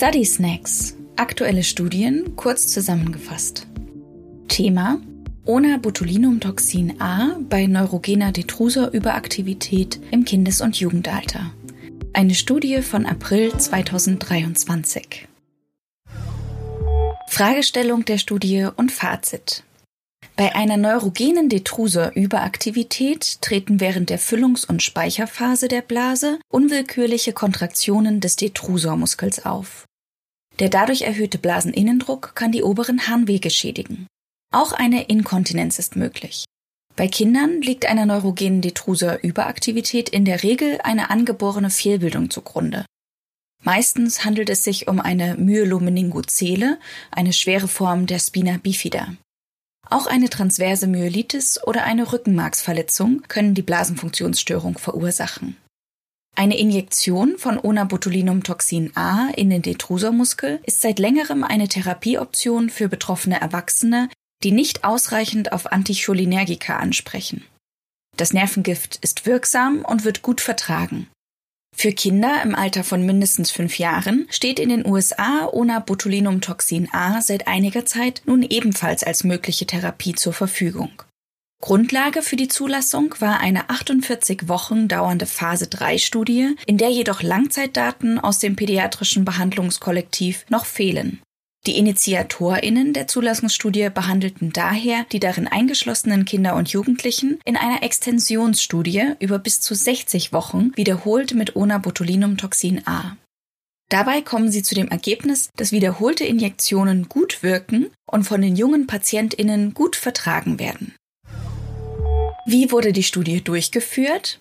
Study Snacks. Aktuelle Studien kurz zusammengefasst. Thema Ona-Botulinumtoxin A bei neurogener Detrusor-Überaktivität im Kindes- und Jugendalter. Eine Studie von April 2023. Fragestellung der Studie und Fazit. Bei einer neurogenen Detrusor-Überaktivität treten während der Füllungs- und Speicherphase der Blase unwillkürliche Kontraktionen des Detrusormuskels auf. Der dadurch erhöhte Blaseninnendruck kann die oberen Harnwege schädigen. Auch eine Inkontinenz ist möglich. Bei Kindern liegt einer neurogenen Detrusor-Überaktivität in der Regel eine angeborene Fehlbildung zugrunde. Meistens handelt es sich um eine Myelomeningozele, eine schwere Form der Spina bifida. Auch eine transverse Myelitis oder eine Rückenmarksverletzung können die Blasenfunktionsstörung verursachen. Eine Injektion von Onabotulinumtoxin A in den Detrusormuskel ist seit längerem eine Therapieoption für betroffene Erwachsene, die nicht ausreichend auf Anticholinergika ansprechen. Das Nervengift ist wirksam und wird gut vertragen. Für Kinder im Alter von mindestens fünf Jahren steht in den USA Onabotulinumtoxin A seit einiger Zeit nun ebenfalls als mögliche Therapie zur Verfügung. Grundlage für die Zulassung war eine 48 Wochen dauernde Phase 3 Studie, in der jedoch Langzeitdaten aus dem pädiatrischen Behandlungskollektiv noch fehlen. Die Initiatorinnen der Zulassungsstudie behandelten daher die darin eingeschlossenen Kinder und Jugendlichen in einer Extensionsstudie über bis zu 60 Wochen wiederholt mit Onabotulinumtoxin A. Dabei kommen sie zu dem Ergebnis, dass wiederholte Injektionen gut wirken und von den jungen Patientinnen gut vertragen werden. Wie wurde die Studie durchgeführt?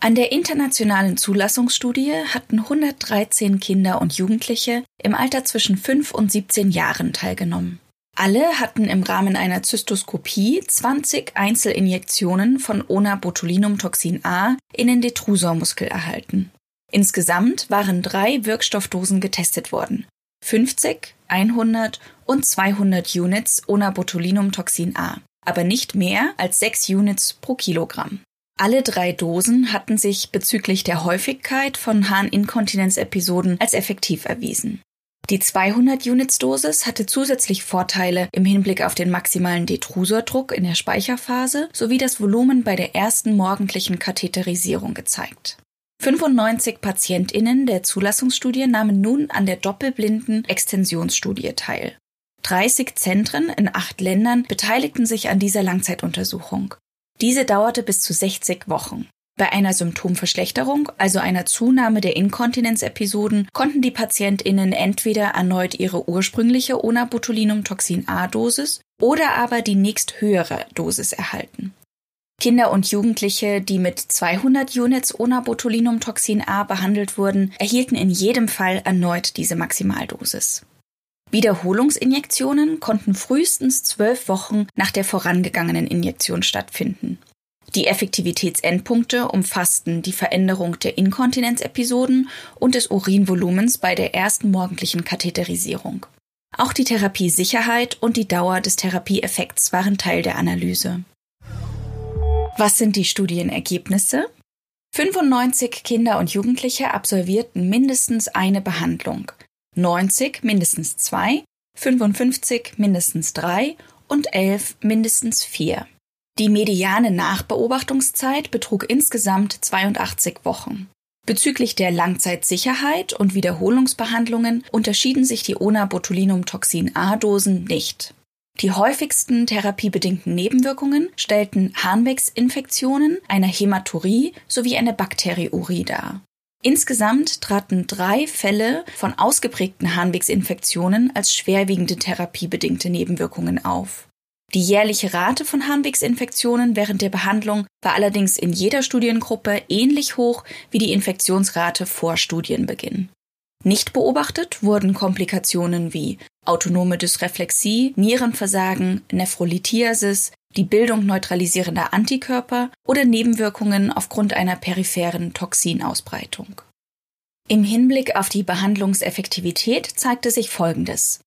An der internationalen Zulassungsstudie hatten 113 Kinder und Jugendliche im Alter zwischen 5 und 17 Jahren teilgenommen. Alle hatten im Rahmen einer Zystoskopie 20 Einzelinjektionen von Onabotulinumtoxin A in den Detrusormuskel erhalten. Insgesamt waren drei Wirkstoffdosen getestet worden. 50, 100 und 200 Units Onabotulinumtoxin A, aber nicht mehr als 6 Units pro Kilogramm. Alle drei Dosen hatten sich bezüglich der Häufigkeit von Harninkontinenzepisoden als effektiv erwiesen. Die 200 Units Dosis hatte zusätzlich Vorteile im Hinblick auf den maximalen Detrusordruck in der Speicherphase sowie das Volumen bei der ersten morgendlichen Katheterisierung gezeigt. 95 PatientInnen der Zulassungsstudie nahmen nun an der doppelblinden Extensionsstudie teil. 30 Zentren in acht Ländern beteiligten sich an dieser Langzeituntersuchung. Diese dauerte bis zu 60 Wochen. Bei einer Symptomverschlechterung, also einer Zunahme der Inkontinenzepisoden, konnten die PatientInnen entweder erneut ihre ursprüngliche Onabotulinumtoxin A-Dosis oder aber die nächsthöhere Dosis erhalten. Kinder und Jugendliche, die mit 200 Units Onabotulinumtoxin A behandelt wurden, erhielten in jedem Fall erneut diese Maximaldosis. Wiederholungsinjektionen konnten frühestens zwölf Wochen nach der vorangegangenen Injektion stattfinden. Die Effektivitätsendpunkte umfassten die Veränderung der Inkontinenzepisoden und des Urinvolumens bei der ersten morgendlichen Katheterisierung. Auch die Therapiesicherheit und die Dauer des Therapieeffekts waren Teil der Analyse. Was sind die Studienergebnisse? 95 Kinder und Jugendliche absolvierten mindestens eine Behandlung. 90 mindestens zwei, 55 mindestens drei und 11 mindestens vier. Die mediane Nachbeobachtungszeit betrug insgesamt 82 Wochen. Bezüglich der Langzeitsicherheit und Wiederholungsbehandlungen unterschieden sich die Onabotulinumtoxin A-Dosen nicht. Die häufigsten therapiebedingten Nebenwirkungen stellten Harnwegsinfektionen, eine Hämaturie sowie eine Bakteriurie dar. Insgesamt traten drei Fälle von ausgeprägten Harnwegsinfektionen als schwerwiegende therapiebedingte Nebenwirkungen auf. Die jährliche Rate von Harnwegsinfektionen während der Behandlung war allerdings in jeder Studiengruppe ähnlich hoch wie die Infektionsrate vor Studienbeginn. Nicht beobachtet wurden Komplikationen wie autonome Dysreflexie, Nierenversagen, Nephrolithiasis, die Bildung neutralisierender Antikörper oder Nebenwirkungen aufgrund einer peripheren Toxinausbreitung. Im Hinblick auf die Behandlungseffektivität zeigte sich Folgendes.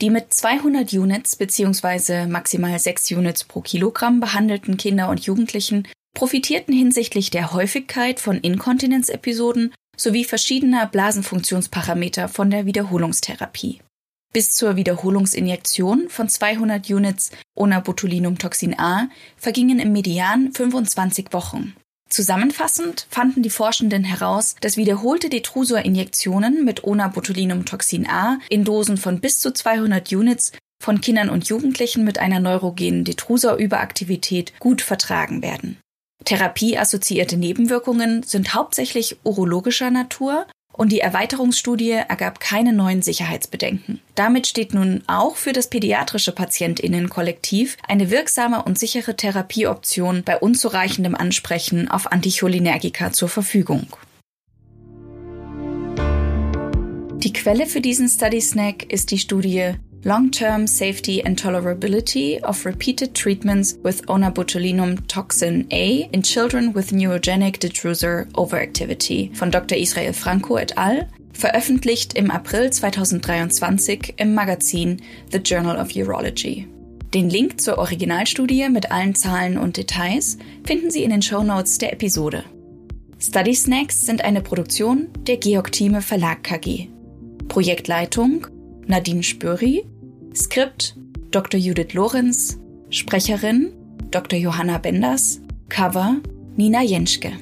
Die mit 200 Units bzw. maximal 6 Units pro Kilogramm behandelten Kinder und Jugendlichen profitierten hinsichtlich der Häufigkeit von Inkontinenzepisoden sowie verschiedener Blasenfunktionsparameter von der Wiederholungstherapie. Bis zur Wiederholungsinjektion von 200 Units Onabotulinumtoxin A vergingen im Median 25 Wochen. Zusammenfassend fanden die Forschenden heraus, dass wiederholte Detrusor-Injektionen mit Onabotulinumtoxin A in Dosen von bis zu 200 Units von Kindern und Jugendlichen mit einer neurogenen Detrusor-Überaktivität gut vertragen werden. Therapieassoziierte Nebenwirkungen sind hauptsächlich urologischer Natur und die Erweiterungsstudie ergab keine neuen Sicherheitsbedenken. Damit steht nun auch für das pädiatrische Patientinnenkollektiv eine wirksame und sichere Therapieoption bei unzureichendem Ansprechen auf Anticholinergika zur Verfügung. Die Quelle für diesen Study Snack ist die Studie long-term safety and tolerability of repeated treatments with onabotulinum toxin A in children with neurogenic detrusor overactivity von Dr. Israel Franco et al., veröffentlicht im April 2023 im Magazin The Journal of Urology. Den Link zur Originalstudie mit allen Zahlen und Details finden Sie in den Show Notes der Episode. Study Snacks sind eine Produktion der Georg Thieme Verlag KG. Projektleitung Nadine Spöri, Skript Dr. Judith Lorenz, Sprecherin Dr. Johanna Benders, Cover Nina Jenschke.